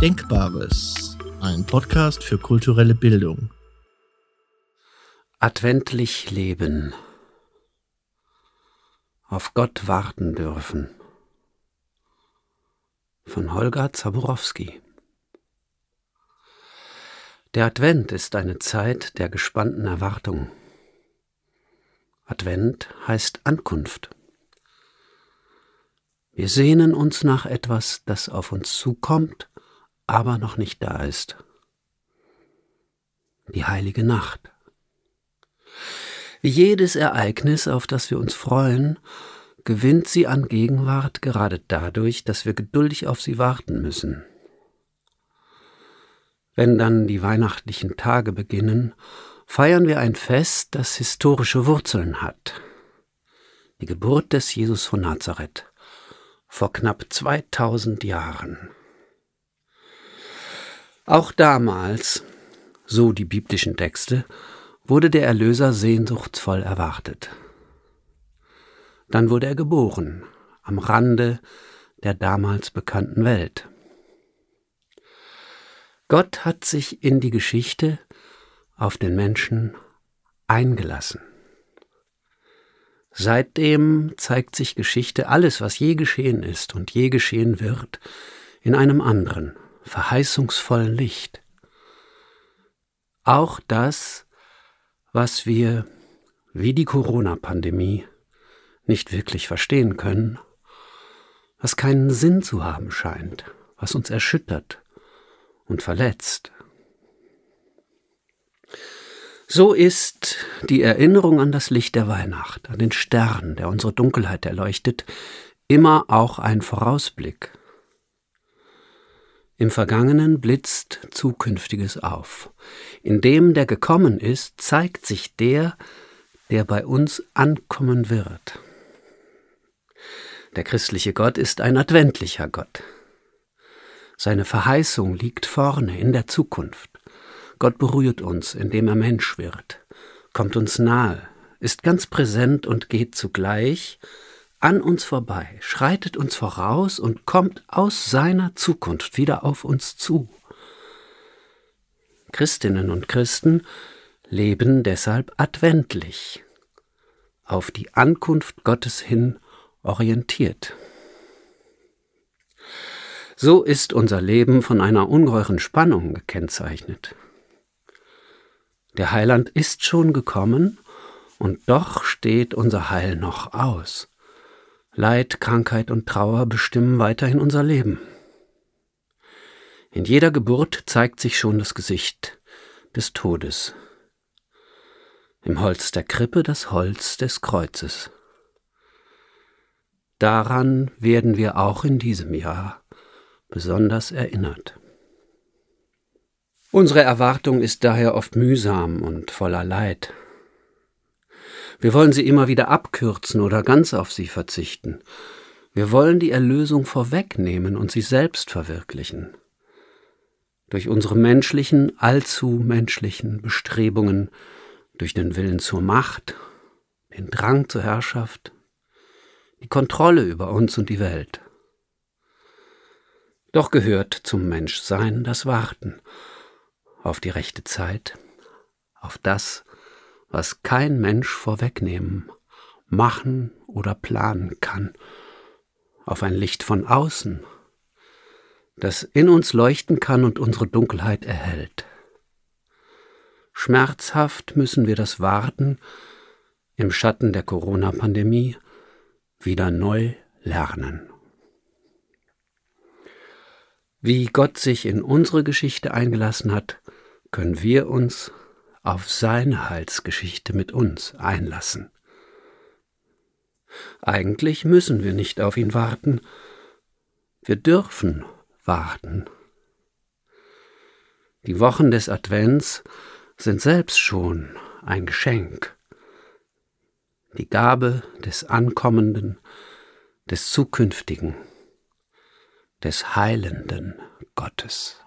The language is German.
Denkbares, ein Podcast für kulturelle Bildung. Adventlich leben. Auf Gott warten dürfen. Von Holger Zaborowski. Der Advent ist eine Zeit der gespannten Erwartung. Advent heißt Ankunft. Wir sehnen uns nach etwas, das auf uns zukommt, aber noch nicht da ist. Die heilige Nacht. Wie jedes Ereignis, auf das wir uns freuen, gewinnt sie an Gegenwart gerade dadurch, dass wir geduldig auf sie warten müssen. Wenn dann die weihnachtlichen Tage beginnen, feiern wir ein Fest, das historische Wurzeln hat. Die Geburt des Jesus von Nazareth vor knapp 2000 Jahren. Auch damals, so die biblischen Texte, wurde der Erlöser sehnsuchtsvoll erwartet. Dann wurde er geboren, am Rande der damals bekannten Welt. Gott hat sich in die Geschichte auf den Menschen eingelassen. Seitdem zeigt sich Geschichte, alles, was je geschehen ist und je geschehen wird, in einem anderen, verheißungsvollen Licht. Auch das, was wir, wie die Corona-Pandemie, nicht wirklich verstehen können, was keinen Sinn zu haben scheint, was uns erschüttert, und verletzt. So ist die Erinnerung an das Licht der Weihnacht, an den Stern, der unsere Dunkelheit erleuchtet, immer auch ein Vorausblick. Im Vergangenen blitzt Zukünftiges auf. In dem, der gekommen ist, zeigt sich der, der bei uns ankommen wird. Der christliche Gott ist ein adventlicher Gott. Seine Verheißung liegt vorne in der Zukunft. Gott berührt uns, indem er Mensch wird, kommt uns nahe, ist ganz präsent und geht zugleich an uns vorbei, schreitet uns voraus und kommt aus seiner Zukunft wieder auf uns zu. Christinnen und Christen leben deshalb adventlich, auf die Ankunft Gottes hin orientiert. So ist unser Leben von einer ungeheuren Spannung gekennzeichnet. Der Heiland ist schon gekommen, und doch steht unser Heil noch aus. Leid, Krankheit und Trauer bestimmen weiterhin unser Leben. In jeder Geburt zeigt sich schon das Gesicht des Todes. Im Holz der Krippe das Holz des Kreuzes. Daran werden wir auch in diesem Jahr besonders erinnert. Unsere Erwartung ist daher oft mühsam und voller Leid. Wir wollen sie immer wieder abkürzen oder ganz auf sie verzichten. Wir wollen die Erlösung vorwegnehmen und sie selbst verwirklichen. Durch unsere menschlichen, allzu menschlichen Bestrebungen, durch den Willen zur Macht, den Drang zur Herrschaft, die Kontrolle über uns und die Welt. Doch gehört zum Menschsein das Warten auf die rechte Zeit, auf das, was kein Mensch vorwegnehmen, machen oder planen kann, auf ein Licht von außen, das in uns leuchten kann und unsere Dunkelheit erhält. Schmerzhaft müssen wir das Warten im Schatten der Corona-Pandemie wieder neu lernen. Wie Gott sich in unsere Geschichte eingelassen hat, können wir uns auf seine Heilsgeschichte mit uns einlassen. Eigentlich müssen wir nicht auf ihn warten, wir dürfen warten. Die Wochen des Advents sind selbst schon ein Geschenk, die Gabe des Ankommenden, des Zukünftigen des heilenden Gottes.